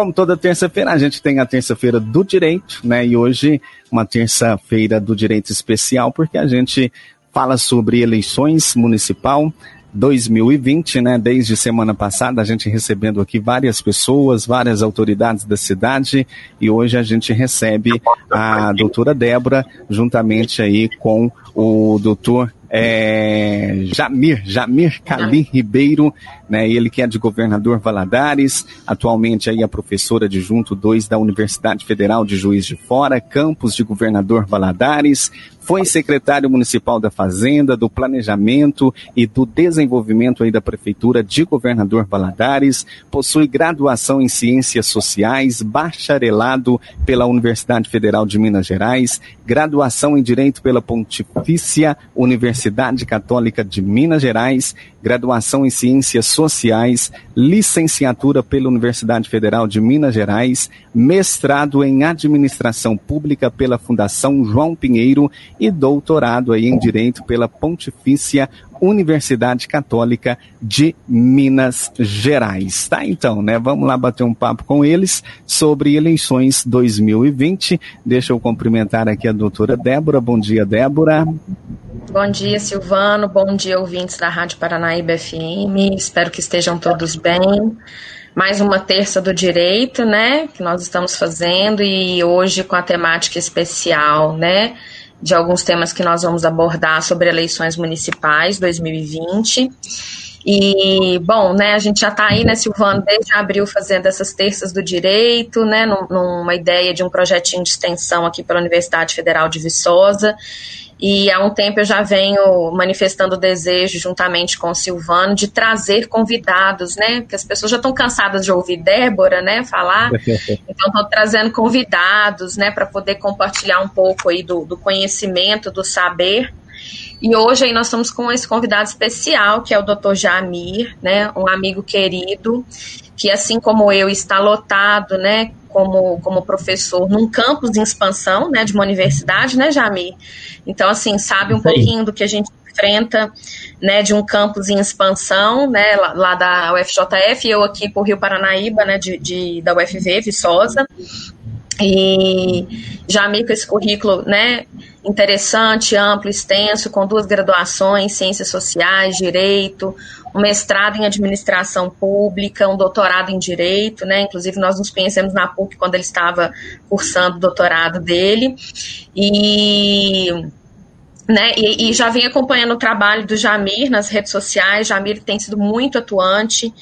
como toda terça-feira, a gente tem a terça-feira do direito, né? E hoje, uma terça-feira do direito especial, porque a gente fala sobre eleições municipal 2020, né? Desde semana passada, a gente recebendo aqui várias pessoas, várias autoridades da cidade, e hoje a gente recebe a doutora Débora, juntamente aí com o doutor é, Jamir, Jamir Calim Ribeiro, né, ele que é de governador Valadares, atualmente aí é professora de junto 2 da Universidade Federal de Juiz de Fora, campus de governador Valadares, foi secretário municipal da Fazenda, do Planejamento e do Desenvolvimento aí da Prefeitura de Governador Valadares, possui graduação em Ciências Sociais, bacharelado pela Universidade Federal de Minas Gerais, graduação em Direito pela Pontifícia Universidade Católica de Minas Gerais, graduação em Ciências Sociais, licenciatura pela Universidade Federal de Minas Gerais, mestrado em Administração Pública pela Fundação João Pinheiro e doutorado aí em Direito pela Pontifícia Universidade Católica de Minas Gerais. Tá então, né? Vamos lá bater um papo com eles sobre eleições 2020. Deixa eu cumprimentar aqui a doutora Débora. Bom dia, Débora. Bom dia, Silvano. Bom dia, ouvintes da Rádio Paranaíba FM. Espero que estejam todos bem. Mais uma terça do direito, né? Que nós estamos fazendo e hoje com a temática especial, né? De alguns temas que nós vamos abordar sobre eleições municipais 2020. E, bom, né, a gente já está aí, né, Silvano, desde abril fazendo essas terças do direito, né, numa ideia de um projetinho de extensão aqui pela Universidade Federal de Viçosa. E há um tempo eu já venho manifestando o desejo, juntamente com o Silvano, de trazer convidados, né? Porque as pessoas já estão cansadas de ouvir Débora, né, falar. Então, estou trazendo convidados, né, para poder compartilhar um pouco aí do, do conhecimento, do saber. E hoje aí nós estamos com esse convidado especial, que é o Dr. Jamir, né, um amigo querido, que assim como eu está lotado, né, como, como professor num campus de expansão, né, de uma universidade, né, Jamir? Então, assim, sabe um pouquinho do que a gente enfrenta, né, de um campus em expansão, né, lá, lá da UFJF, eu aqui por Rio Paranaíba, né, de, de da UFV, Viçosa, e Jamir com esse currículo, né, interessante, amplo, extenso, com duas graduações, Ciências Sociais, Direito, um mestrado em administração pública, um doutorado em direito, né? Inclusive nós nos conhecemos na PUC quando ele estava cursando o doutorado dele. E né, e, e, já vem acompanhando o trabalho do Jamir nas redes sociais. Jamir tem sido muito atuante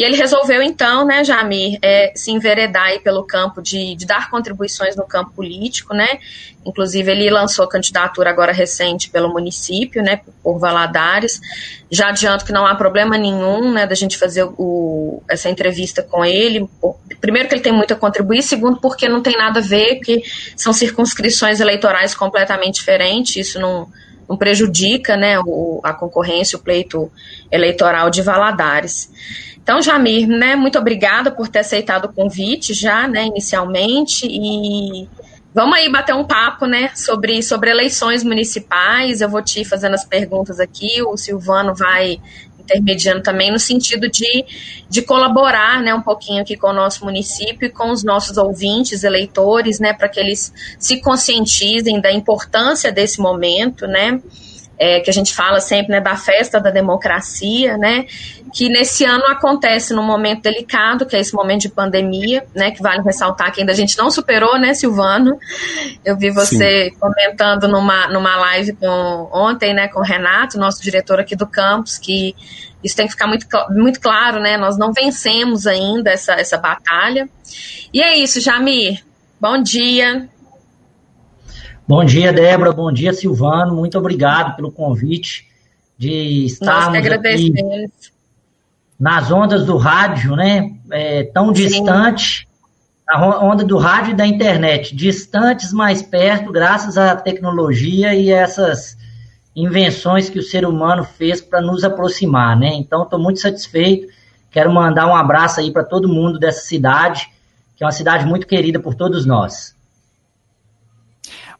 e ele resolveu, então, né, Jamir, é, se enveredar pelo campo de, de, dar contribuições no campo político, né? Inclusive, ele lançou candidatura agora recente pelo município, né, por Valadares. Já adianto que não há problema nenhum, né, da gente fazer o, essa entrevista com ele. Primeiro, que ele tem muito a contribuir, segundo, porque não tem nada a ver, que são circunscrições eleitorais completamente diferentes, isso não, não prejudica, né, o, a concorrência, o pleito eleitoral de Valadares. Então, Jamir, né, muito obrigada por ter aceitado o convite já, né, inicialmente, e vamos aí bater um papo, né, sobre, sobre eleições municipais, eu vou te fazendo as perguntas aqui, o Silvano vai intermediando também no sentido de, de colaborar, né, um pouquinho aqui com o nosso município e com os nossos ouvintes, eleitores, né, para que eles se conscientizem da importância desse momento, né, é, que a gente fala sempre, né, da festa da democracia, né, que nesse ano acontece num momento delicado, que é esse momento de pandemia, né, que vale ressaltar que ainda a gente não superou, né, Silvano? Eu vi você Sim. comentando numa, numa live com, ontem, né, com o Renato, nosso diretor aqui do campus, que isso tem que ficar muito, muito claro, né, nós não vencemos ainda essa, essa batalha. E é isso, Jamir, bom dia. Bom dia, Débora, bom dia, Silvano, muito obrigado pelo convite de estarmos aqui nas ondas do rádio, né? É, tão Sim. distante, a onda do rádio e da internet, distantes mais perto, graças à tecnologia e essas invenções que o ser humano fez para nos aproximar, né? Então, estou muito satisfeito. Quero mandar um abraço aí para todo mundo dessa cidade, que é uma cidade muito querida por todos nós.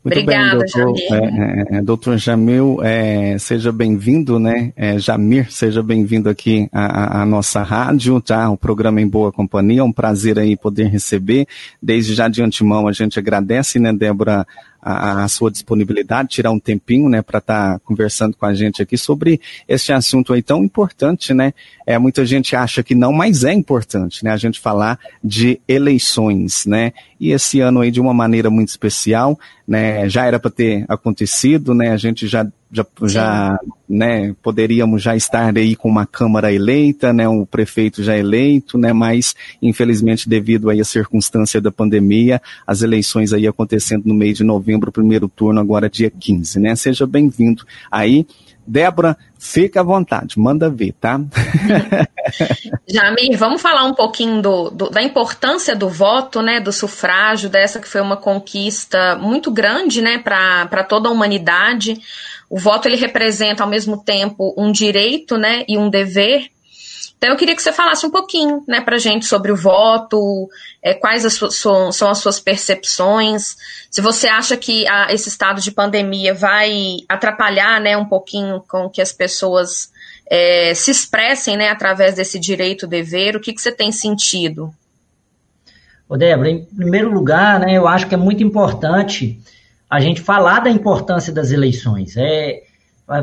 Muito Obrigada, bem, doutor, Jamir. É, é, é, doutor Jamil, é, seja bem-vindo, né? É, Jamir, seja bem-vindo aqui à, à, nossa rádio, tá? O programa Em Boa Companhia, é um prazer aí poder receber. Desde já de antemão a gente agradece, né, Débora, a, a, sua disponibilidade, tirar um tempinho, né, para estar tá conversando com a gente aqui sobre esse assunto aí tão importante, né? É, muita gente acha que não, mas é importante, né, a gente falar de eleições, né? E esse ano aí de uma maneira muito especial, né, já era para ter acontecido, né? A gente já já, já né, poderíamos já estar aí com uma Câmara eleita, né, um prefeito já eleito, né, mas infelizmente devido aí à circunstância da pandemia, as eleições aí acontecendo no mês de novembro, primeiro turno agora dia 15, né, seja bem-vindo aí. Débora, fica à vontade, manda ver, tá? Jamir, vamos falar um pouquinho do, do, da importância do voto, né, do sufrágio, dessa que foi uma conquista muito grande, né, para toda a humanidade. O voto ele representa ao mesmo tempo um direito, né, e um dever. Então eu queria que você falasse um pouquinho, né, para gente sobre o voto, é, quais as são, são as suas percepções, se você acha que a, esse estado de pandemia vai atrapalhar, né, um pouquinho com que as pessoas é, se expressem, né, através desse direito-dever, o que, que você tem sentido? Ô Débora, em primeiro lugar, né, eu acho que é muito importante a gente falar da importância das eleições. É,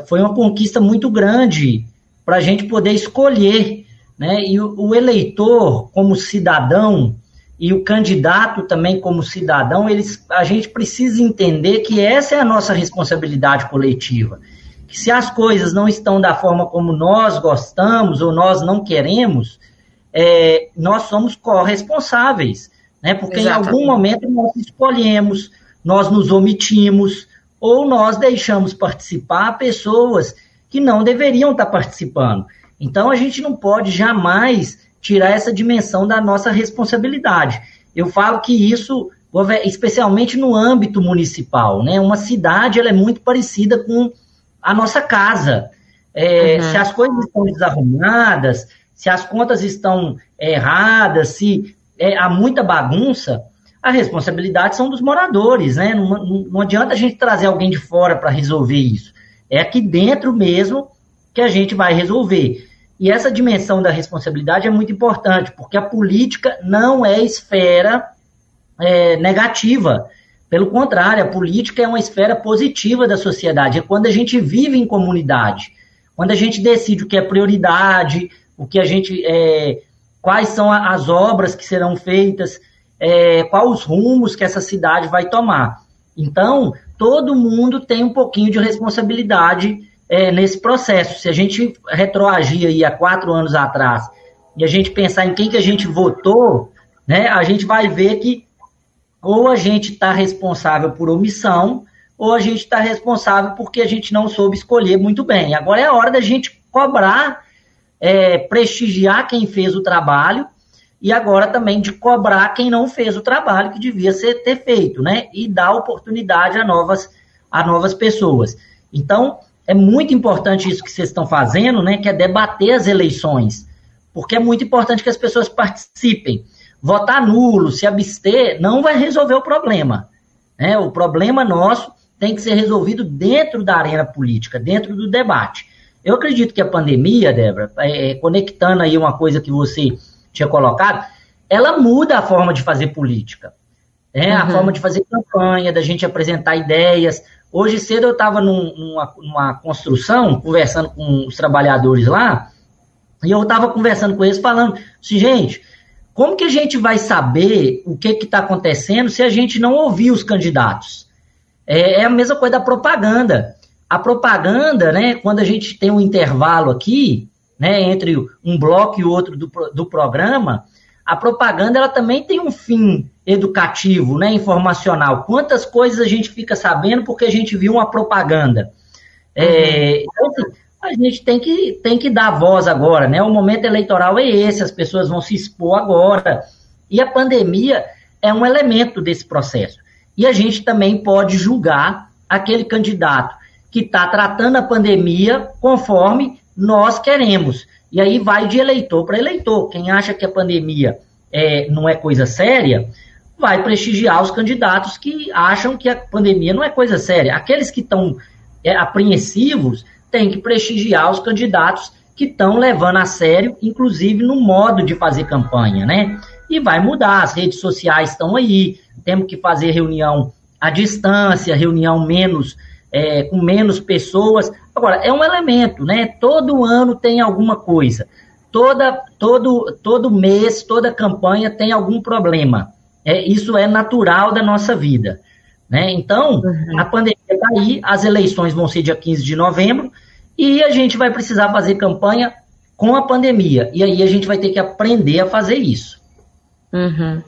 foi uma conquista muito grande para a gente poder escolher, né? E o, o, eleitor, como cidadão, e o candidato também como cidadão, eles, a gente precisa entender que essa é a nossa responsabilidade coletiva. Que se as coisas não estão da forma como nós gostamos ou nós não queremos, é, nós somos corresponsáveis, né? Porque Exatamente. em algum momento nós escolhemos, nós nos omitimos ou nós deixamos participar pessoas que não deveriam estar participando. Então a gente não pode jamais tirar essa dimensão da nossa responsabilidade. Eu falo que isso, especialmente no âmbito municipal, né? Uma cidade ela é muito parecida com a nossa casa. É, uhum. Se as coisas estão desarrumadas, se as contas estão erradas, se é, há muita bagunça, a responsabilidade são dos moradores, né? Não, não, adianta a gente trazer alguém de fora para resolver isso. É aqui dentro mesmo que a gente vai resolver. E essa dimensão da responsabilidade é muito importante, porque a política não é esfera é, negativa. Pelo contrário, a política é uma esfera positiva da sociedade. É quando a gente vive em comunidade, quando a gente decide o que é prioridade, o que a gente, é, quais são as obras que serão feitas é, quais os rumos que essa cidade vai tomar. Então, todo mundo tem um pouquinho de responsabilidade é, nesse processo. Se a gente retroagir aí há quatro anos atrás e a gente pensar em quem que a gente votou, né, a gente vai ver que ou a gente está responsável por omissão, ou a gente está responsável porque a gente não soube escolher muito bem. Agora é a hora da gente cobrar, é, prestigiar quem fez o trabalho e agora também de cobrar quem não fez o trabalho que devia ser, ter feito, né? E dar oportunidade a novas, a novas pessoas. Então, é muito importante isso que vocês estão fazendo, né? Que é debater as eleições. Porque é muito importante que as pessoas participem. Votar nulo, se abster, não vai resolver o problema. Né? O problema nosso tem que ser resolvido dentro da arena política, dentro do debate. Eu acredito que a pandemia, Débora, é, conectando aí uma coisa que você tinha colocado, ela muda a forma de fazer política. Né? Uhum. A forma de fazer campanha, da gente apresentar ideias. Hoje cedo eu estava num, numa, numa construção, conversando com os trabalhadores lá, e eu estava conversando com eles, falando assim, gente, como que a gente vai saber o que está acontecendo se a gente não ouvir os candidatos? É, é, a mesma coisa da propaganda. A propaganda, né, quando a gente tem um intervalo aqui, né, entre um bloco e outro do, do programa, a propaganda ela também tem um fim educativo, né, informacional. Quantas coisas a gente fica sabendo porque a gente viu uma propaganda? É, então, assim, a gente tem que, tem que dar voz agora, né? O momento eleitoral é esse, as pessoas vão se expor agora. E a pandemia é um elemento desse processo. E a gente também pode julgar aquele candidato que está tratando a pandemia conforme nós queremos. E aí vai de eleitor para eleitor. Quem acha que a pandemia é, não é coisa séria, vai prestigiar os candidatos que acham que a pandemia não é coisa séria. Aqueles que estão é, apreensivos têm que prestigiar os candidatos que estão levando a sério, inclusive no modo de fazer campanha, né? E vai mudar, as redes sociais estão aí, temos que fazer reunião à distância, reunião menos é, com menos pessoas. Agora, é um elemento, né? Todo ano tem alguma coisa. Toda, todo, todo mês, toda campanha tem algum problema. É, isso é natural da nossa vida. Né? Então, uhum. a pandemia está aí, as eleições vão ser dia 15 de novembro, e a gente vai precisar fazer campanha com a pandemia. E aí a gente vai ter que aprender a fazer isso. Uhum.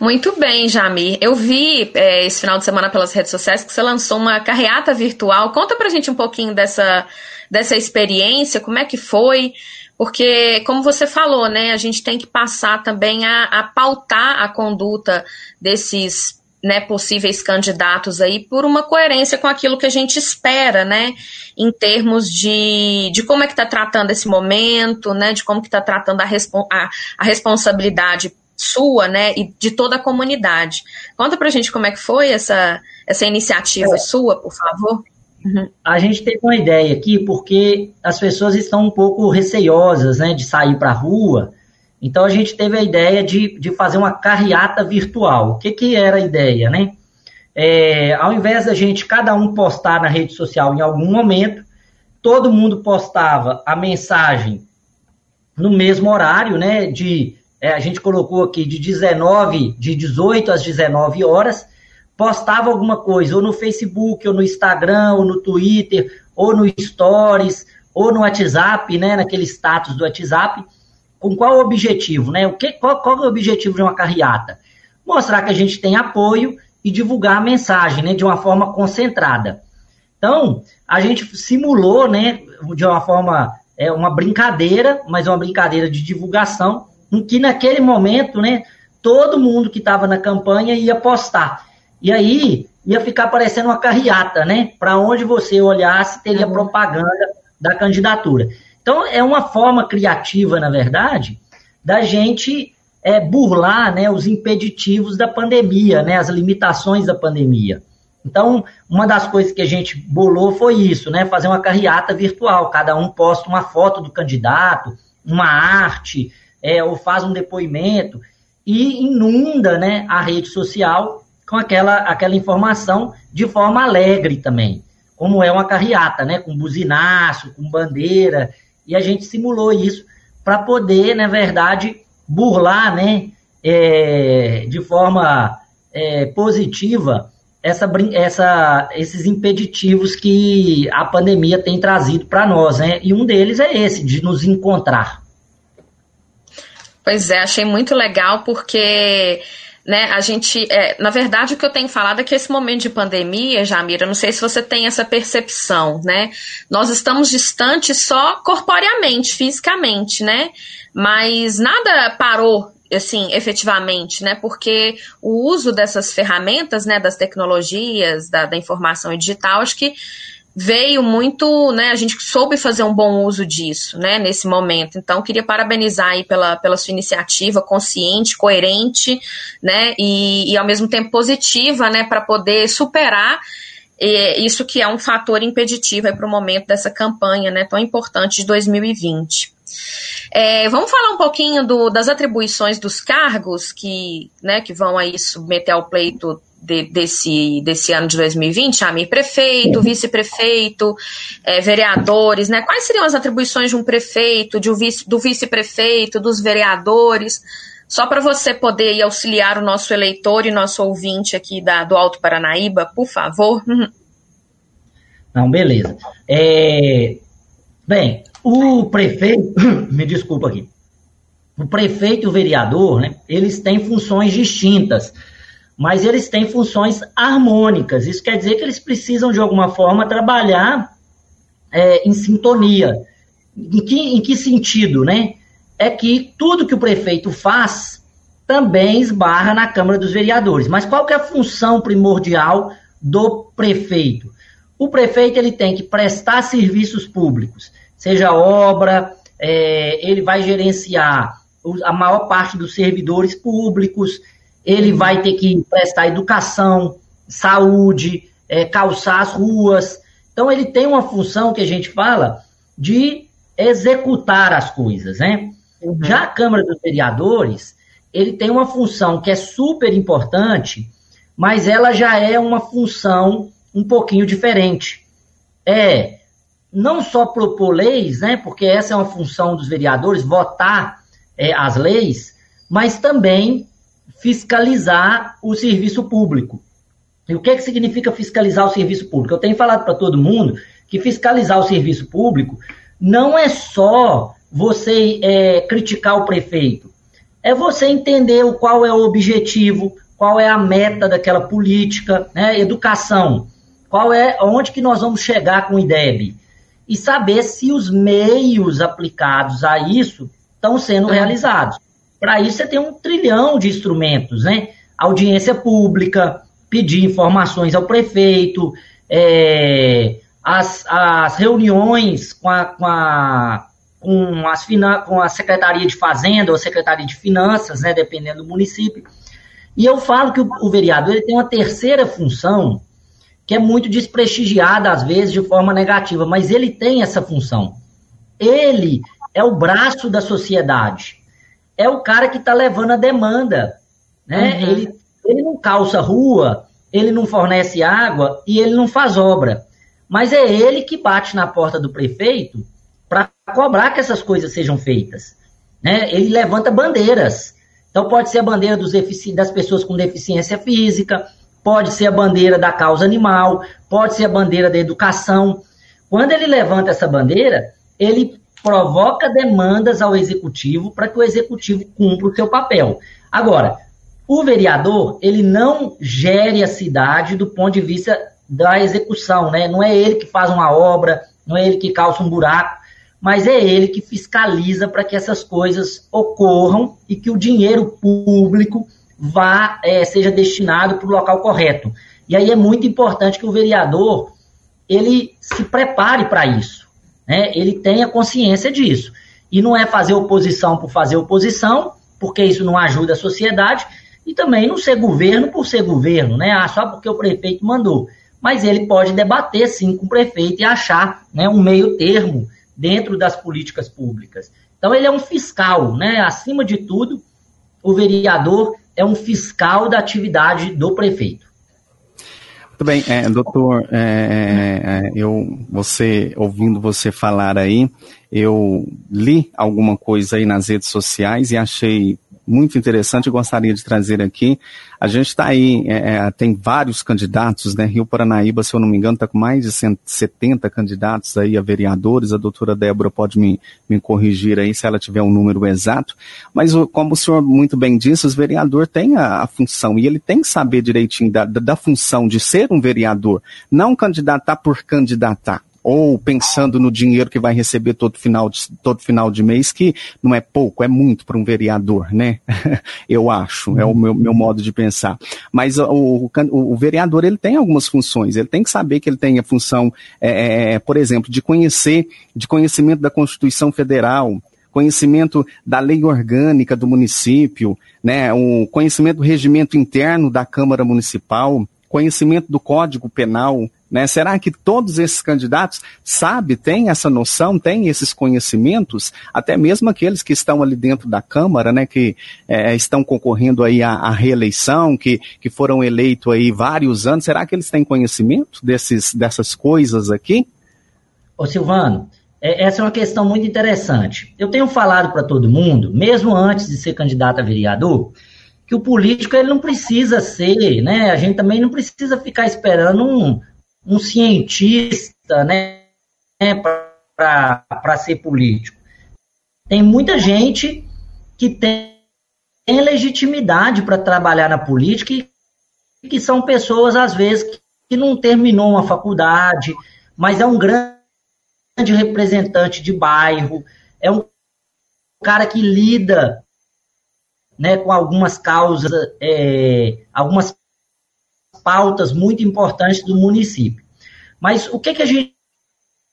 Muito bem, Jamir. Eu vi é, esse final de semana pelas redes sociais que você lançou uma carreata virtual. Conta pra gente um pouquinho dessa, dessa experiência, como é que foi, porque, como você falou, né, a gente tem que passar também a, a pautar a conduta desses né, possíveis candidatos aí por uma coerência com aquilo que a gente espera, né, em termos de, de como é que está tratando esse momento, né, de como que está tratando a, a, a, responsabilidade sua, né, e de toda a comunidade. Conta pra gente como é que foi essa, essa iniciativa é. sua, por favor. Uhum. A gente teve uma ideia aqui porque as pessoas estão um pouco receiosas, né, de sair para a rua, então a gente teve a ideia de, de fazer uma carreata virtual. O que, que era a ideia, né? É, ao invés da gente cada um postar na rede social em algum momento, todo mundo postava a mensagem no mesmo horário, né? De é, a gente colocou aqui de 19, de 18 às 19 horas, postava alguma coisa, ou no Facebook, ou no Instagram, ou no Twitter, ou no Stories, ou no WhatsApp, né? Naquele status do WhatsApp com qual objetivo, né? O que, qual, qual é o objetivo de uma carreata? Mostrar que a gente tem apoio e divulgar a mensagem, né? De uma forma concentrada. Então, a gente simulou, né? De uma forma, é uma brincadeira, mas uma brincadeira de divulgação, em que naquele momento, né? Todo mundo que estava na campanha ia postar. E aí ia ficar parecendo uma carreata, né? Para onde você olhasse, teria uhum. propaganda da candidatura. Então, é uma forma criativa, na verdade, da gente é, burlar né, os impeditivos da pandemia, né, as limitações da pandemia. Então, uma das coisas que a gente bolou foi isso, né? Fazer uma carreata virtual. Cada um posta uma foto do candidato, uma arte, é, ou faz um depoimento e inunda né, a rede social com aquela, aquela informação de forma alegre também. Como é uma carreata, né? Com buzinaço, com bandeira e a gente simulou isso para poder, na verdade, burlar, né, é, de forma é, positiva essa, essa, esses impeditivos que a pandemia tem trazido para nós, né? E um deles é esse, de nos encontrar. Pois é, achei muito legal porque né? A gente, é, na verdade, o que eu tenho falado é que esse momento de pandemia, Jamira, não sei se você tem essa percepção, né? Nós estamos distantes só corporeamente, fisicamente, né? Mas nada parou assim, efetivamente, né? Porque o uso dessas ferramentas, né, das tecnologias, da, da informação digital, acho que veio muito, né, a gente soube fazer um bom uso disso, né, nesse momento. Então, queria parabenizar aí pela, pela sua iniciativa consciente, coerente, né, e, e ao mesmo tempo positiva, né, para poder superar e, isso que é um fator impeditivo para o momento dessa campanha, né, tão importante de 2020. É, vamos falar um pouquinho do, das atribuições dos cargos que, né, que vão aí submeter ao pleito de, desse, desse ano de 2020, Amir, prefeito, vice-prefeito, é, vereadores, né? Quais seriam as atribuições de um prefeito, de um vice, do vice-prefeito, dos vereadores? Só para você poder auxiliar o nosso eleitor e nosso ouvinte aqui da, do Alto Paranaíba, por favor. Não, beleza. É, bem, o prefeito, me desculpa aqui, o prefeito e o vereador, né, eles têm funções distintas mas eles têm funções harmônicas. Isso quer dizer que eles precisam, de alguma forma, trabalhar é, em sintonia. Em que, em que sentido, né? É que tudo que o prefeito faz também esbarra na Câmara dos Vereadores. Mas qual que é a função primordial do prefeito? O prefeito ele tem que prestar serviços públicos, seja obra, é, ele vai gerenciar a maior parte dos servidores públicos, ele vai ter que prestar educação, saúde, é, calçar as ruas. Então, ele tem uma função que a gente fala de executar as coisas, né? Uhum. Já a Câmara dos Vereadores, ele tem uma função que é super importante, mas ela já é uma função um pouquinho diferente. É não só propor leis, né, porque essa é uma função dos vereadores, votar é, as leis, mas também fiscalizar o serviço público. E o que, é que significa fiscalizar o serviço público? Eu tenho falado para todo mundo que fiscalizar o serviço público não é só você é, criticar o prefeito, é você entender o qual é o objetivo, qual é a meta daquela política, né? Educação, qual é onde que nós vamos chegar com o IDEB e saber se os meios aplicados a isso estão sendo é. realizados. Para isso você tem um trilhão de instrumentos, né? Audiência pública, pedir informações ao prefeito, é, as, as reuniões com a, com a com, as com a Secretaria de Fazenda ou Secretaria de Finanças, né, dependendo do município. E eu falo que o, o vereador ele tem uma terceira função que é muito desprestigiada, às vezes, de forma negativa, mas ele tem essa função. Ele é o braço da sociedade. É o cara que está levando a demanda. Né? Uhum. Ele, ele não calça rua, ele não fornece água e ele não faz obra. Mas é ele que bate na porta do prefeito para cobrar que essas coisas sejam feitas. Né? Ele levanta bandeiras. Então pode ser a bandeira das pessoas com deficiência física, pode ser a bandeira da causa animal, pode ser a bandeira da educação. Quando ele levanta essa bandeira, ele provoca demandas ao executivo para que o executivo cumpra o seu papel. Agora, o vereador, ele não gere a cidade do ponto de vista da execução, né? Não é ele que faz uma obra, não é ele que calça um buraco, mas é ele que fiscaliza para que essas coisas ocorram e que o dinheiro público vá é, seja destinado para o local correto. E aí é muito importante que o vereador ele se prepare para isso, né? ele tenha consciência disso. E não é fazer oposição por fazer oposição, porque isso não ajuda a sociedade, e também não ser governo por ser governo, né? Ah, só porque o prefeito mandou. Mas ele pode debater sim com o prefeito e achar né, um meio termo dentro das políticas públicas. Então ele é um fiscal, né? Acima de tudo, o vereador é um fiscal da atividade do prefeito. Muito bem, é, doutor, é, é, é, eu, você, ouvindo você falar aí, eu li alguma coisa aí nas redes sociais e achei muito interessante e gostaria de trazer aqui. A gente está aí, é, é, tem vários candidatos, né? Rio Paranaíba, se eu não me engano, está com mais de 170 candidatos aí a vereadores. A doutora Débora pode me, me corrigir aí se ela tiver um número exato. Mas como o senhor muito bem disse, os vereador tem a, a função e ele tem que saber direitinho da, da, da função de ser um vereador, não candidatar por candidatar ou pensando no dinheiro que vai receber todo final de, todo final de mês, que não é pouco, é muito para um vereador, né? Eu acho, é o meu, meu modo de pensar. Mas o, o, o, vereador, ele tem algumas funções, ele tem que saber que ele tem a função, é, é, é, por exemplo, de conhecer, de conhecimento da Constituição Federal, conhecimento da lei orgânica do município, né, o conhecimento do regimento interno da Câmara Municipal, conhecimento do Código Penal, né? Será que todos esses candidatos sabem, têm essa noção, têm esses conhecimentos, até mesmo aqueles que estão ali dentro da Câmara, né, que é, estão concorrendo aí à, à, reeleição, que, que foram eleitos aí vários anos, será que eles têm conhecimento desses, dessas coisas aqui? Ô Silvano, é, essa é uma questão muito interessante. Eu tenho falado para todo mundo, mesmo antes de ser candidato a vereador, que o político ele não precisa ser, né? A gente também não precisa ficar esperando um, um cientista né, para ser político. Tem muita gente que tem, tem legitimidade para trabalhar na política e que são pessoas, às vezes, que, que não terminou uma faculdade, mas é um grande representante de bairro, é um cara que lida né, com algumas causas, é, algumas pautas muito importantes do município. Mas o que, que a gente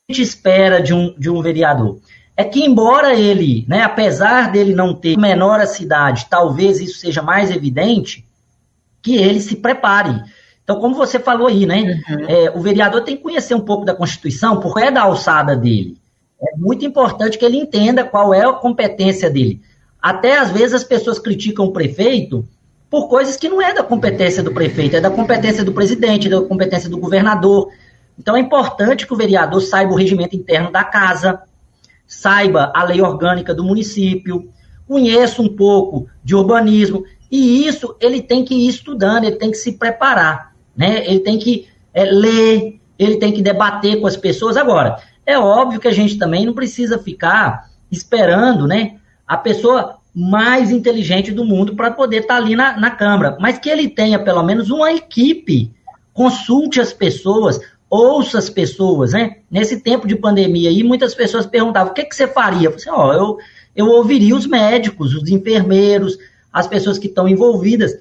espera de um, de um vereador? É que, embora ele, né, apesar dele não ter menor a cidade, talvez isso seja mais evidente, que ele se prepare. Então, como você falou aí, né? Uhum. É, o vereador tem que conhecer um pouco da Constituição, porque é da alçada dele. É muito importante que ele entenda qual é a competência dele. Até às vezes as pessoas criticam o prefeito por coisas que não é da competência do prefeito, é da competência do presidente, da competência do governador. Então é importante que o vereador saiba o regimento interno da casa, saiba a lei orgânica do município, conheça um pouco de urbanismo, e isso ele tem que ir estudando, ele tem que se preparar, né? Ele tem que é, ler, ele tem que debater com as pessoas. Agora, é óbvio que a gente também não precisa ficar esperando, né? A pessoa mais inteligente do mundo para poder estar tá ali na, na Câmara, mas que ele tenha pelo menos uma equipe, consulte as pessoas, ouça as pessoas, né? Nesse tempo de pandemia aí, muitas pessoas perguntavam, o que, que você faria? Eu, falei, ó, eu, eu ouviria os médicos, os enfermeiros, as pessoas que estão envolvidas,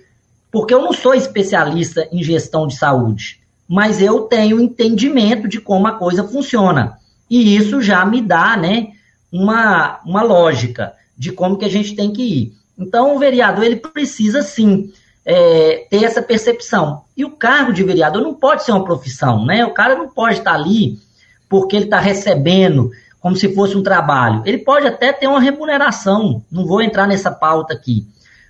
porque eu não sou especialista em gestão de saúde, mas eu tenho entendimento de como a coisa funciona. E isso já me dá, né, uma, uma lógica de como que a gente tem que ir. Então, o vereador ele precisa sim é, ter essa percepção. E o cargo de vereador não pode ser uma profissão, né? O cara não pode estar ali porque ele está recebendo como se fosse um trabalho. Ele pode até ter uma remuneração, não vou entrar nessa pauta aqui,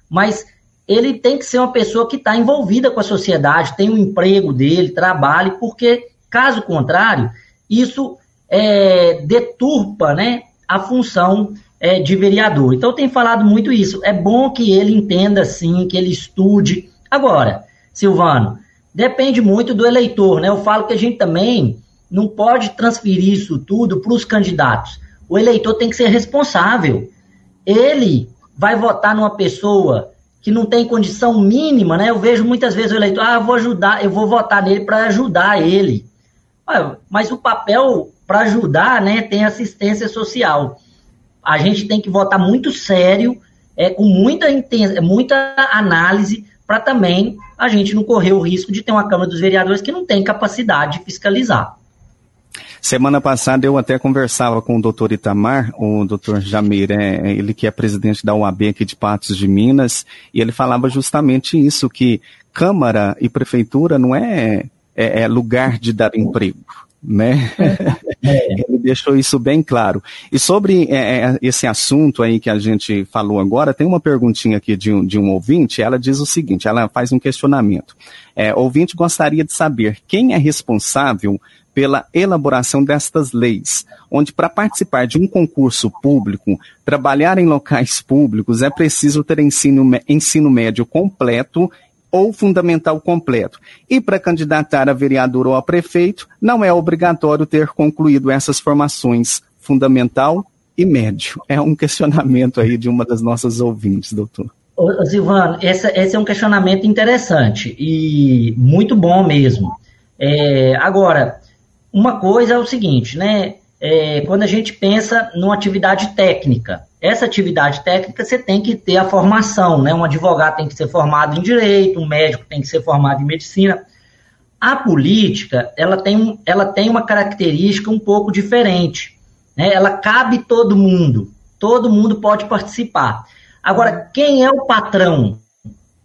mas ele tem que ser uma pessoa que está envolvida com a sociedade, tem um emprego dele, trabalhe, porque caso contrário, isso é, deturpa né, a função é, de vereador. Então, tem falado muito isso. É bom que ele entenda, sim, que ele estude. Agora, Silvano, depende muito do eleitor, né? Eu falo que a gente também não pode transferir isso tudo para os candidatos. O eleitor tem que ser responsável. Ele vai votar numa pessoa que não tem condição mínima, né? Eu vejo muitas vezes o eleitor, ah, eu vou ajudar, eu vou votar nele para ajudar ele. Mas o papel para ajudar, né, tem assistência social a gente tem que votar muito sério, é, com muita, muita análise, para também a gente não correr o risco de ter uma Câmara dos Vereadores que não tem capacidade de fiscalizar. Semana passada eu até conversava com o doutor Itamar, o doutor Jamir, é, ele que é presidente da UAB aqui de Patos de Minas, e ele falava justamente isso, que Câmara e Prefeitura não é, é, é lugar de dar emprego né? É. Ele deixou isso bem claro. E sobre é, é, esse assunto aí que a gente falou agora, tem uma perguntinha aqui de um, de um ouvinte, ela diz o seguinte, ela faz um questionamento. É, ouvinte gostaria de saber quem é responsável pela elaboração destas leis, onde para participar de um concurso público, trabalhar em locais públicos, é preciso ter ensino, ensino médio completo ou fundamental completo. E para candidatar a vereador ou a prefeito, não é obrigatório ter concluído essas formações fundamental e médio. É um questionamento aí de uma das nossas ouvintes, doutor. Ô, esse, esse é um questionamento interessante e muito bom mesmo. É, agora, uma coisa é o seguinte, né? É, quando a gente pensa numa atividade técnica, essa atividade técnica você tem que ter a formação, né? Um advogado tem que ser formado em direito, um médico tem que ser formado em medicina. A política, ela tem, ela tem uma característica um pouco diferente, né? Ela cabe todo mundo, todo mundo pode participar. Agora, quem é o patrão?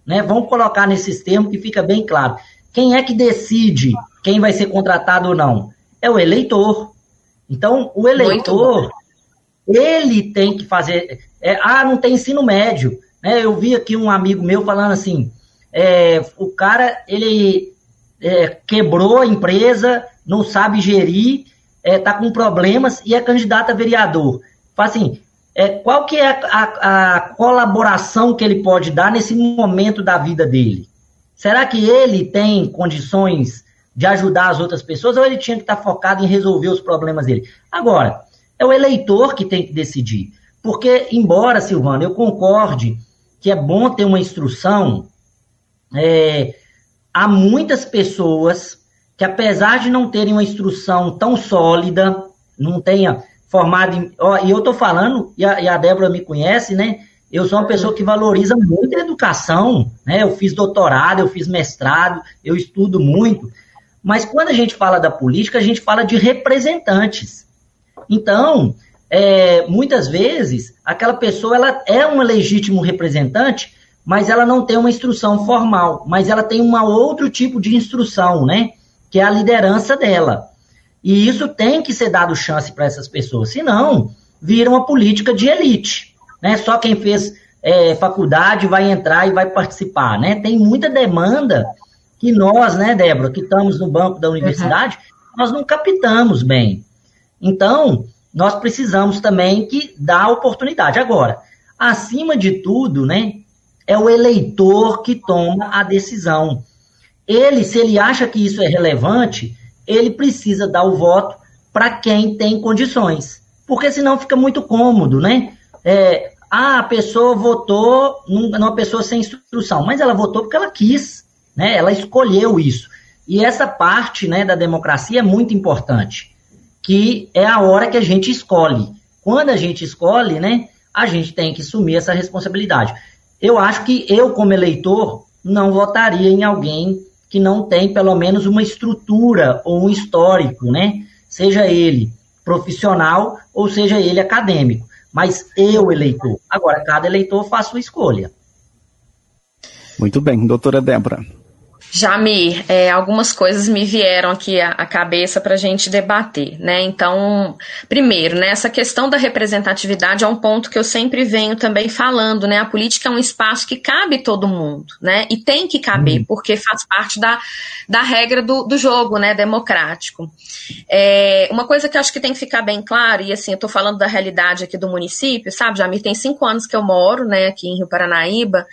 Né? Vamos colocar nesses termos que fica bem claro. Quem é que decide quem vai ser contratado ou não? É o eleitor. Então, o eleitor ele tem que fazer. É, ah, não tem ensino médio. Né? Eu vi aqui um amigo meu falando assim: é, o cara ele é, quebrou a empresa, não sabe gerir, está é, com problemas e é candidato a vereador. Fala assim: é, qual que é a, a, a colaboração que ele pode dar nesse momento da vida dele? Será que ele tem condições de ajudar as outras pessoas ou ele tinha que estar focado em resolver os problemas dele? Agora, é o eleitor que tem que decidir. Porque, embora, Silvana, eu concorde que é bom ter uma instrução, é, há muitas pessoas que, apesar de não terem uma instrução tão sólida, não tenha formado em. Ó, e eu estou falando, e a, e a Débora me conhece, né? Eu sou uma pessoa que valoriza muito a educação, né? Eu fiz doutorado, eu fiz mestrado, eu estudo muito. Mas quando a gente fala da política, a gente fala de representantes. Então, é, muitas vezes, aquela pessoa ela é um legítimo representante, mas ela não tem uma instrução formal, mas ela tem um outro tipo de instrução, né? Que é a liderança dela. E isso tem que ser dado chance para essas pessoas, senão vira uma política de elite, né? Só quem fez é, faculdade vai entrar e vai participar, né? Tem muita demanda que nós, né, Débora, que estamos no banco da universidade, uhum. nós não captamos bem. Então, nós precisamos também que dar oportunidade. Agora, acima de tudo, né, é o eleitor que toma a decisão. Ele, se ele acha que isso é relevante, ele precisa dar o voto para quem tem condições. Porque senão fica muito cômodo, né? É, ah, a pessoa votou numa pessoa sem instrução, mas ela votou porque ela quis, né? Ela escolheu isso. E essa parte, né, da democracia é muito importante, que é a hora que a gente escolhe. Quando a gente escolhe, né, a gente tem que assumir essa responsabilidade. Eu acho que eu, como eleitor, não votaria em alguém que não tem pelo menos uma estrutura ou um histórico, né? Seja ele profissional ou seja ele acadêmico. Mas eu, eleitor. Agora, cada eleitor faz sua escolha. Muito bem, doutora Débora. Jamir, é, algumas coisas me vieram aqui à, à cabeça para a gente debater, né? Então, primeiro, né, essa questão da representatividade é um ponto que eu sempre venho também falando, né? A política é um espaço que cabe todo mundo, né? E tem que caber, uhum. porque faz parte da, da regra do, do jogo, né? Democrático. É, uma coisa que eu acho que tem que ficar bem claro, e assim, eu estou falando da realidade aqui do município, sabe, Jamir? Tem cinco anos que eu moro, né, aqui em Rio Paranaíba,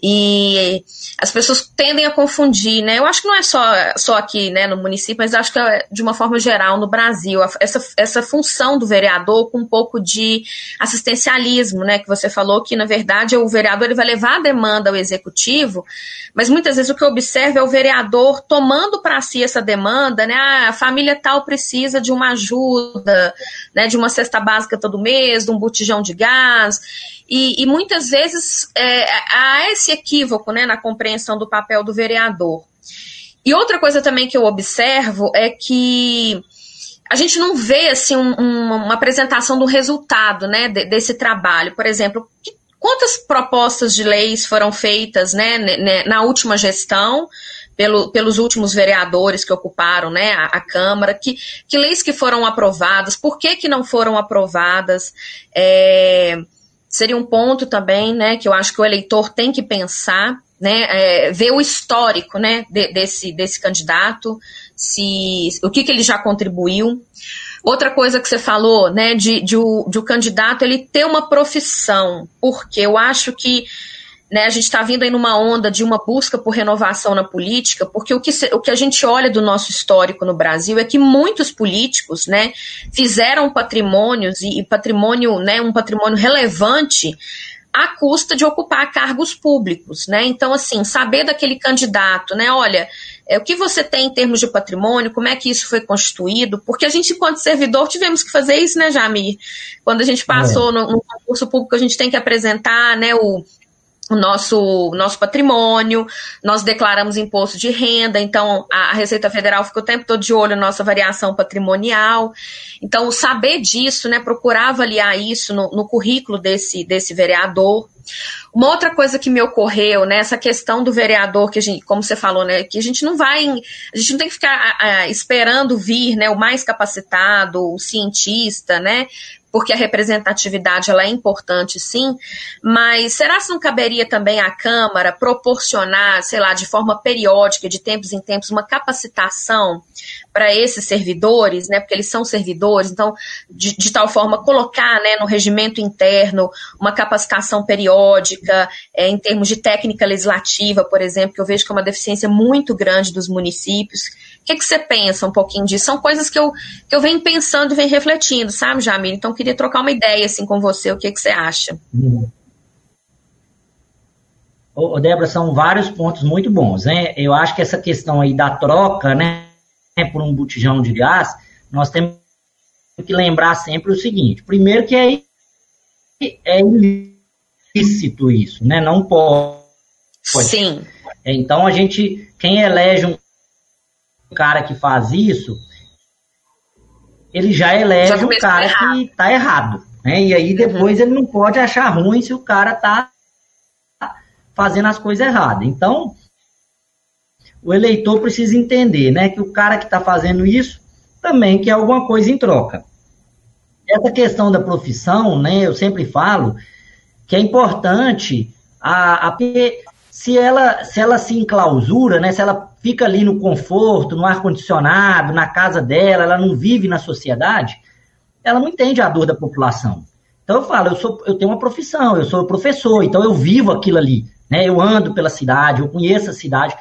e as pessoas tendem a confundir, né? Eu acho que não é só, só aqui, né, no município, mas acho que é de uma forma geral no Brasil, essa, essa função do vereador com um pouco de assistencialismo, né? Que você falou que, na verdade, o vereador ele vai levar a demanda ao executivo, mas muitas vezes o que eu observo é o vereador tomando para si essa demanda, né? Ah, a família tal precisa de uma ajuda, né? De uma cesta básica todo mês, de um botijão de gás. E, e muitas vezes é, há esse equívoco né, na compreensão do papel do vereador. E outra coisa também que eu observo é que a gente não vê assim um, um, uma apresentação do resultado né, de, desse trabalho. Por exemplo, quantas propostas de leis foram feitas né, na última gestão pelo, pelos últimos vereadores que ocuparam né, a, a, Câmara, que, que leis que foram aprovadas, por que, que não foram aprovadas? É, seria um ponto também, né, que eu acho que o eleitor tem que pensar, né, é, ver o histórico, né, de, desse, desse candidato, se o que, que ele já contribuiu. Outra coisa que você falou, né, de, de, o, de o candidato ele ter uma profissão, porque eu acho que né, a gente está vindo aí numa onda de uma busca por renovação na política, porque o que, o que a gente olha do nosso histórico no Brasil é que muitos políticos né, fizeram patrimônios e, e patrimônio, né, um patrimônio relevante à custa de ocupar cargos públicos, né? Então, assim, saber daquele candidato, né? Olha, é, o que você tem em termos de patrimônio, como é que isso foi constituído, porque a gente, enquanto servidor, tivemos que fazer isso, né, Jamir? Quando a gente passou é. no, no concurso público, a gente tem que apresentar, né, o o nosso, nosso patrimônio, nós declaramos imposto de renda, então a, Receita Federal fica o tempo todo de olho na nossa variação patrimonial. Então, saber disso, né, procurar avaliar isso no, no currículo desse, desse vereador. Uma outra coisa que me ocorreu, né, essa questão do vereador, que a gente, como você falou, né, que a gente não vai, a gente não tem que ficar a, a, esperando vir, né, o mais capacitado, o cientista, né, porque a representatividade ela é importante sim, mas será que não caberia também à Câmara proporcionar, sei lá, de forma periódica, de tempos em tempos, uma capacitação para esses servidores, né, porque eles são servidores, então, de, de, tal forma, colocar né, no regimento interno uma capacitação periódica, é, em termos de técnica legislativa, por exemplo, que eu vejo que é uma deficiência muito grande dos municípios, que, que você pensa um pouquinho disso? São coisas que eu, que eu venho pensando e venho refletindo, sabe, Jamir? Então, queria trocar uma ideia assim com você, o que, que você acha? Hum. Ô, Débora, são vários pontos muito bons, né? Eu acho que essa questão aí da troca, né, por um botijão de gás, nós temos que lembrar sempre o seguinte: primeiro que é, é ilícito isso, né? Não pode. Sim. Então a gente, quem elege um cara que faz isso, ele já elege já o cara que está errado. Né? E aí depois uhum. ele não pode achar ruim se o cara está fazendo as coisas erradas. Então, o eleitor precisa entender, né, que o cara que está fazendo isso também quer alguma coisa em troca. Essa questão da profissão, né, eu sempre falo que é importante a, a se ela se ela se enclausura, né, se ela fica ali no conforto, no ar condicionado, na casa dela, ela não vive na sociedade, ela não entende a dor da população. Então eu falo, eu sou eu tenho uma profissão, eu sou professor, então eu vivo aquilo ali, né? Eu ando pela cidade, eu conheço a cidade,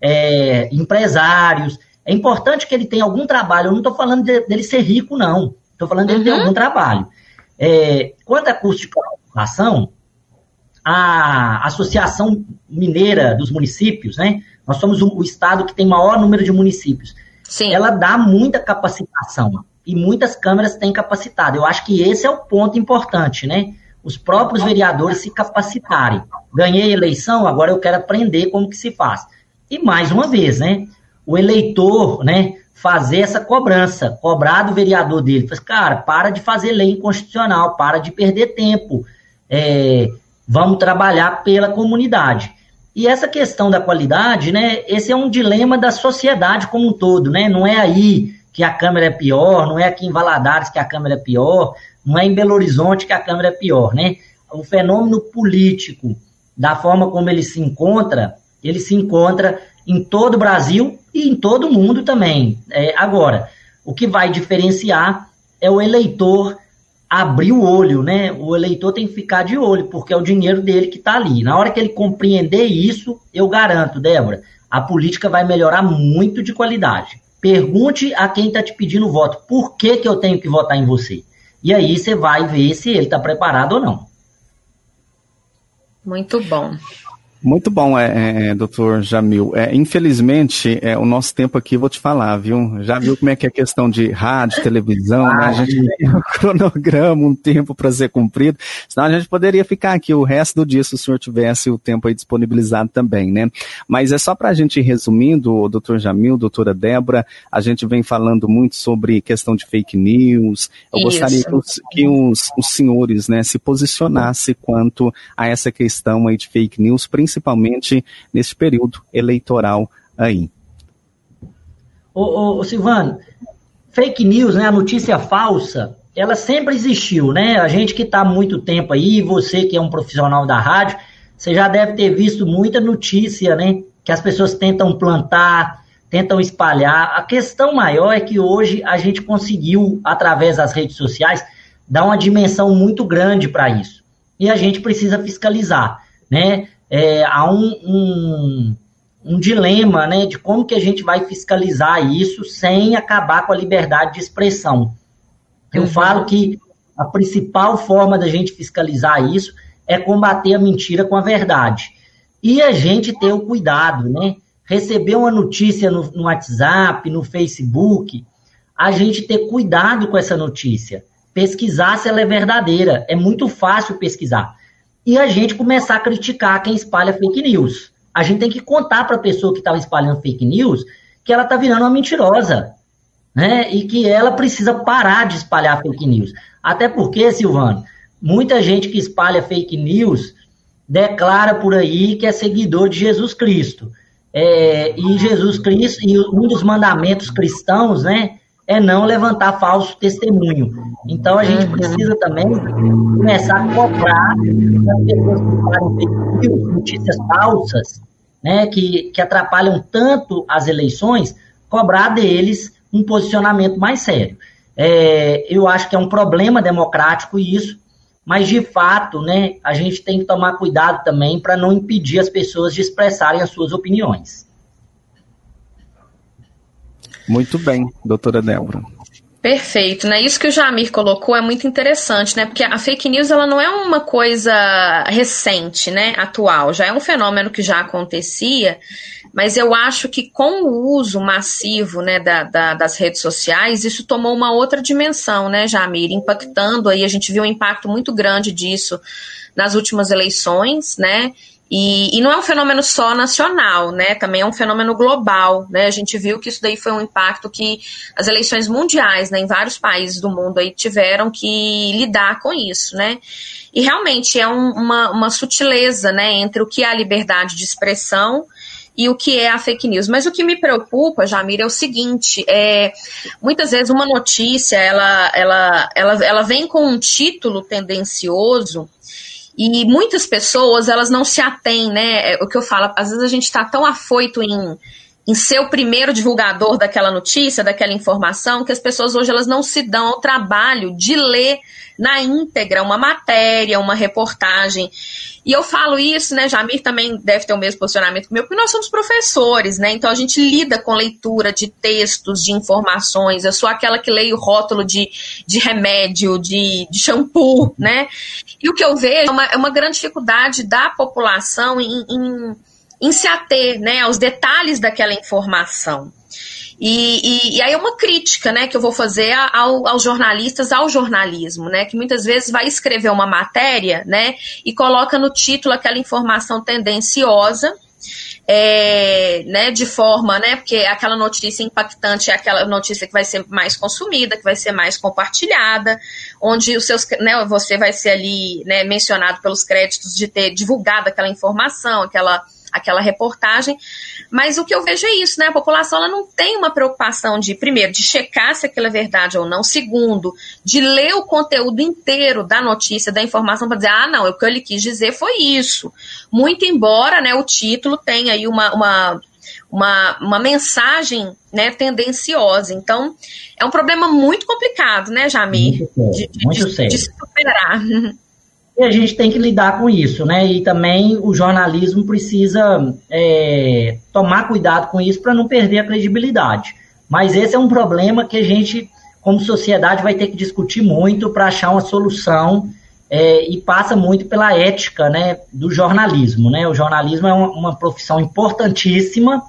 é, empresários. É importante que ele tenha algum trabalho. Eu não estou falando de, dele ser rico, não. Estou falando dele uhum. ter algum trabalho. É, quanto a custo de qualificação, a Associação Mineira dos Municípios, né? Nós somos o, o estado que tem maior número de municípios. Sim. Ela dá muita capacitação e muitas câmeras têm capacitado. Eu acho que esse é o ponto importante, né? Os próprios vereadores se capacitarem. Ganhei eleição, agora eu quero aprender como que se faz. E mais uma vez, né? O eleitor, né? Fazer essa cobrança, cobrar do vereador dele. Cara, para de fazer lei inconstitucional, para de perder tempo. É, vamos trabalhar pela comunidade. E essa questão da qualidade, né? Esse é um dilema da sociedade como um todo, né? Não é aí que a câmera é pior, não é aqui em Valadares que a câmera é pior, não é em Belo Horizonte que a câmera é pior, né? O fenômeno político, da forma como ele se encontra, ele se encontra em todo o Brasil e em todo o mundo também. É, agora, o que vai diferenciar é o eleitor abrir o olho, né? O eleitor tem que ficar de olho, porque é o dinheiro dele que está ali. Na hora que ele compreender isso, eu garanto, Débora, a política vai melhorar muito de qualidade. Pergunte a quem está te pedindo voto, por que, que eu tenho que votar em você? E aí você vai ver se ele está preparado ou não. Muito bom. Muito bom, é, é, doutor Jamil. É, infelizmente, é, o nosso tempo aqui, vou te falar, viu? Já viu como é que é a questão de rádio, televisão, né? A gente tem um cronograma, um tempo para ser cumprido, senão a gente poderia ficar aqui o resto do dia se o senhor tivesse o tempo aí disponibilizado também, né? Mas é só para a gente ir resumindo, doutor Jamil, doutora Débora, a gente vem falando muito sobre questão de fake news. Eu Isso. gostaria que, os, que os, os senhores, né, se posicionassem quanto a essa questão aí de fake news, principalmente principalmente nesse período eleitoral aí. Ô, ô, ô, Silvano, fake news, né, a notícia falsa, ela sempre existiu, né? A gente que está há muito tempo aí, você que é um profissional da rádio, você já deve ter visto muita notícia, né? Que as pessoas tentam plantar, tentam espalhar. A questão maior é que hoje a gente conseguiu, através das redes sociais, dar uma dimensão muito grande para isso. E a gente precisa fiscalizar, né? É, há um, um, um, dilema né, de como que a gente vai fiscalizar isso sem acabar com a liberdade de expressão. Eu uhum. falo que a principal forma da gente fiscalizar isso é combater a mentira com a verdade. E a gente ter o cuidado, né? Receber uma notícia no, no WhatsApp, no Facebook, a gente ter cuidado com essa notícia. Pesquisar se ela é verdadeira. É muito fácil pesquisar e a gente começar a criticar quem espalha fake news. A gente tem que contar para a pessoa que estava espalhando fake news que ela está virando uma mentirosa, né? E que ela precisa parar de espalhar fake news. Até porque, Silvano, muita gente que espalha fake news declara por aí que é seguidor de Jesus Cristo. É, e Jesus Cristo, e um dos mandamentos cristãos, né, é não levantar falso testemunho. Então a gente precisa também começar a cobrar as pessoas que falem notícias falsas, né, que, que atrapalham tanto as eleições, cobrar deles um posicionamento mais sério. É, eu acho que é um problema democrático isso, mas de fato, né, a gente tem que tomar cuidado também para não impedir as pessoas de expressarem as suas opiniões. Muito bem, doutora Débora. Perfeito, né? Isso que o Jamir colocou é muito interessante, né? Porque a fake news ela não é uma coisa recente, né? Atual, já é um fenômeno que já acontecia, mas eu acho que com o uso massivo, né, da, da, das redes sociais, isso tomou uma outra dimensão, né, Jamir? Impactando aí, a gente viu um impacto muito grande disso nas últimas eleições, né? E, e, não é um fenômeno só nacional, né? Também é um fenômeno global, né? A gente viu que isso daí foi um impacto que as eleições mundiais, né, em vários países do mundo aí tiveram que lidar com isso, né? E realmente é um, uma, uma sutileza, né, entre o que é a liberdade de expressão e o que é a fake news. Mas o que me preocupa, Jamir, é o seguinte: é, muitas vezes uma notícia ela, ela, ela, ela vem com um título tendencioso e muitas pessoas, elas não se atêm, né? É o que eu falo, às vezes a gente está tão afoito em, em ser o primeiro divulgador daquela notícia, daquela informação, que as pessoas hoje elas não se dão ao trabalho de ler na íntegra uma matéria, uma reportagem. E eu falo isso, né? Jamir também deve ter o mesmo posicionamento que meu, porque nós somos professores, né? Então a gente lida com leitura de textos, de informações. Eu sou aquela que leio rótulo de, de remédio, de, de shampoo, né? E o que eu vejo é uma, é uma grande dificuldade da população em, em, em se ater né, aos detalhes daquela informação. E, e, e, aí é uma crítica, né, que eu vou fazer ao, aos jornalistas, ao jornalismo, né, que muitas vezes vai escrever uma matéria, né, e coloca no título aquela informação tendenciosa, é, né, de forma, né, porque aquela notícia impactante é aquela notícia que vai ser mais consumida, que vai ser mais compartilhada, onde os seus, né, você vai ser ali, né, mencionado pelos créditos de ter divulgado aquela informação, aquela aquela reportagem. Mas o que eu vejo é isso, né? A população ela não tem uma preocupação de, primeiro, de checar se aquilo é verdade ou não. Segundo, de ler o conteúdo inteiro da notícia, da informação, para dizer, ah, não, o que ele quis dizer foi isso. Muito embora né, o título tenha aí uma, uma uma, uma mensagem né, tendenciosa. Então, é um problema muito complicado, né, Jamir? Muito, de, de, muito de, de superar. E a gente tem que lidar com isso, né? E também o jornalismo precisa é, tomar cuidado com isso para não perder a credibilidade. Mas esse é um problema que a gente, como sociedade, vai ter que discutir muito para achar uma solução é, e passa muito pela ética né, do jornalismo. Né? O jornalismo é uma, uma profissão importantíssima,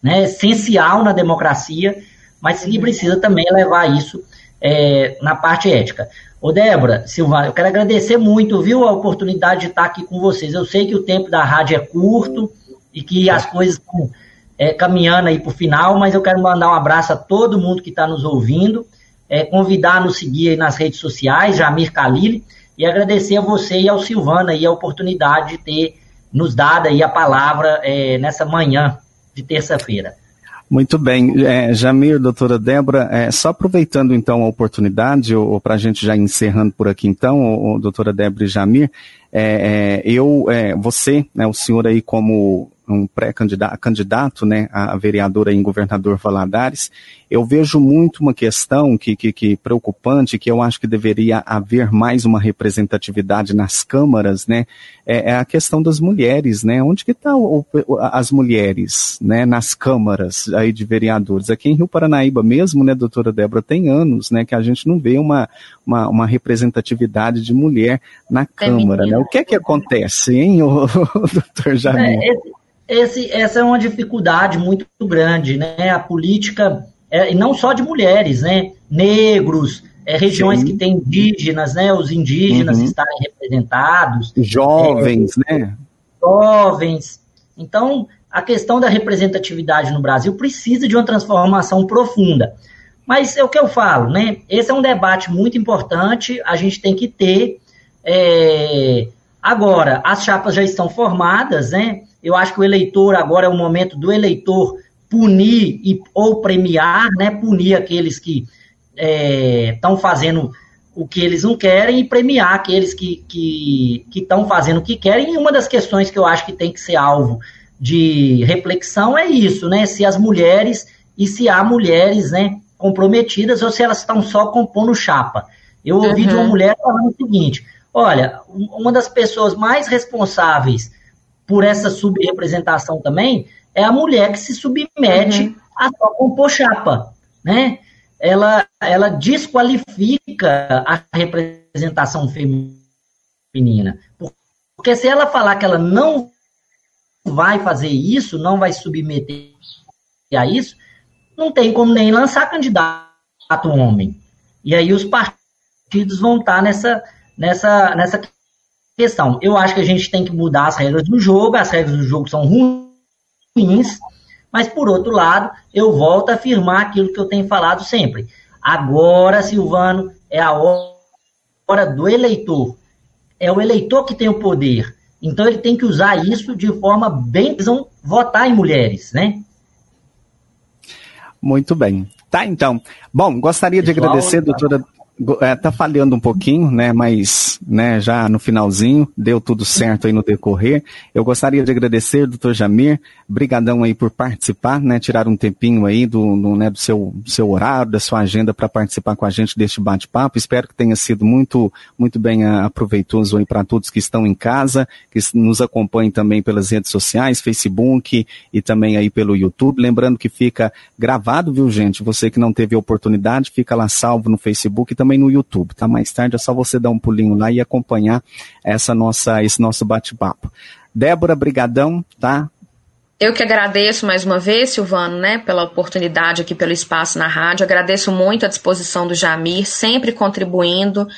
né, essencial na democracia, mas ele precisa também levar isso é, na parte ética. Ô Débora, Silvana, eu quero agradecer muito, viu, a oportunidade de estar aqui com vocês. Eu sei que o tempo da rádio é curto e que as coisas estão é, caminhando aí para o final, mas eu quero mandar um abraço a todo mundo que está nos ouvindo, é, convidar a nos seguir nas redes sociais, Jamir Khalil, e agradecer a você e ao Silvana aí a oportunidade de ter nos dado aí a palavra é, nessa manhã de terça-feira. Muito bem. É, Jamir, doutora Débora, é, só aproveitando então a oportunidade, ou, ou para a gente já encerrando por aqui então, ou, doutora Débora e Jamir, é, é eu, é, você, né, o senhor aí como um pré-candidato candidato, né, a vereadora em governador Valadares, eu vejo muito uma questão que, que, que, preocupante, que eu acho que deveria haver mais uma representatividade nas câmaras, né, é, é a questão das mulheres, né, onde que estão tá as mulheres, né, nas câmaras aí de vereadores? Aqui em Rio Paranaíba mesmo, né, doutora Débora, tem anos, né, que a gente não vê uma, uma, uma representatividade de mulher na Câmara, né, o que é que acontece, hein, o, doutor Jamil? É, esse, essa é uma dificuldade muito grande, né? A política, é, e não só de mulheres, né? Negros, é, regiões Sim. que têm indígenas, né? Os indígenas uhum. estarem representados. Jovens, é, né? Jovens. Então, a questão da representatividade no Brasil precisa de uma transformação profunda. Mas é o que eu falo, né? Esse é um debate muito importante, a gente tem que ter. É... Agora, as chapas já estão formadas, né? Eu acho que o eleitor agora é o momento do eleitor punir e, ou premiar, né? Punir aqueles que estão é, fazendo o que eles não querem e premiar aqueles que estão fazendo o que querem. E uma das questões que eu acho que tem que ser alvo de reflexão é isso, né? Se as mulheres e se há mulheres, né, comprometidas ou se elas estão só compondo chapa. Eu ouvi uhum. de uma uhum. mulher falando o seguinte: olha, uma das pessoas mais responsáveis por essa subrepresentação também, é a mulher que se submete uhum. a só compor chapa, né? Ela, ela desqualifica a representação feminina. Porque se ela falar que ela não vai fazer isso, não vai submeter a isso, não tem como nem lançar candidato homem. E aí os partidos vão estar nessa, nessa, nessa questão. Eu acho que a gente tem que mudar as regras do jogo, as regras do jogo são ruins, mas por outro lado, eu volto a afirmar aquilo que eu tenho falado sempre. Agora, Silvano, é a hora do eleitor. É o eleitor que tem o poder. Então ele tem que usar isso de forma bem. Eles vão votar em mulheres, né? Muito bem. Tá, então. Bom, gostaria Pessoal, de agradecer, doutora é, tá falhando um pouquinho, né? Mas, né, já no finalzinho, deu tudo certo aí no decorrer. Eu gostaria de agradecer, doutor Jamir, brigadão aí por participar, né? Tirar um tempinho aí do, do, né, do seu, seu horário, da sua agenda para participar com a gente deste bate-papo. Espero que tenha sido muito, muito bem uh, aproveitoso aí para todos que estão em casa, que nos acompanhem também pelas redes sociais, Facebook e também aí pelo YouTube. Lembrando que fica gravado, viu, gente? Você que não teve oportunidade, fica lá salvo no Facebook também também no YouTube, tá? Mais tarde é só você dar um pulinho lá e acompanhar essa nossa, esse nosso bate-papo. Débora, brigadão, tá? Eu que agradeço mais uma vez, Silvano, né, pela oportunidade aqui, pelo espaço na rádio. Agradeço muito a disposição do Jamir, sempre contribuindo.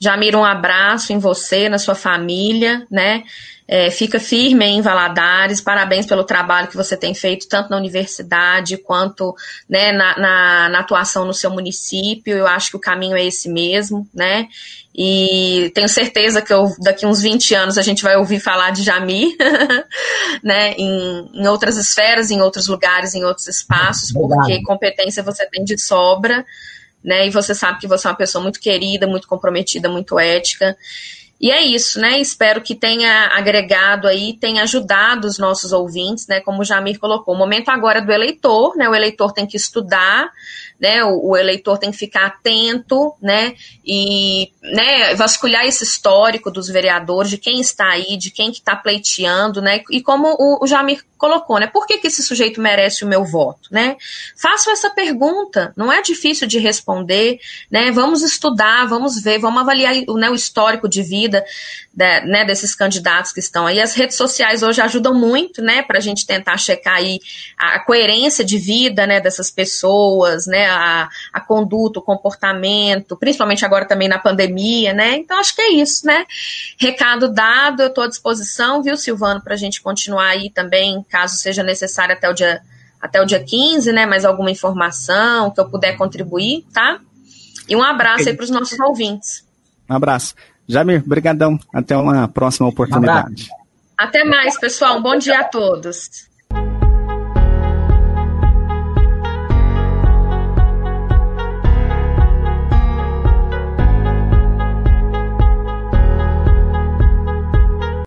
Jamir, um abraço em você, na sua família, né? É, fica firme em Valadares, parabéns pelo trabalho que você tem feito, tanto na universidade quanto né, na, na, na, atuação no seu município. Eu acho que o caminho é esse mesmo, né? E tenho certeza que eu, daqui uns 20 anos a gente vai ouvir falar de Jamir, né? Em, em outras esferas, em outros lugares, em outros espaços, porque competência você tem de sobra. Né, e você sabe que você é uma pessoa muito querida, muito comprometida, muito ética. E é isso, né? Espero que tenha agregado aí, tenha ajudado os nossos ouvintes, né? Como o Jamir colocou. O momento agora é do eleitor, né? O eleitor tem que estudar, né? O, o, eleitor tem que ficar atento, né? E né, vasculhar esse histórico dos vereadores, de quem está aí, de quem que está pleiteando, né? E como o, o Jamir colocou, né? Por que, que esse sujeito merece o meu voto, né? Faço essa pergunta, não é difícil de responder, né? Vamos estudar, vamos ver, vamos avaliar né, o histórico de vida da, né, desses candidatos que estão aí. As redes sociais hoje ajudam muito, né, para a gente tentar checar aí a coerência de vida, né, dessas pessoas, né, a, a conduta, o comportamento, principalmente agora também na pandemia, né. Então acho que é isso, né. Recado dado, eu estou à disposição, viu, Silvano, para a gente continuar aí também, caso seja necessário até o dia até o dia 15, né, mais alguma informação que eu puder contribuir, tá? E um abraço aí para os nossos ouvintes. Um abraço. Jamir, brigadão. Até uma próxima oportunidade. Até mais, pessoal. Um bom dia a todos.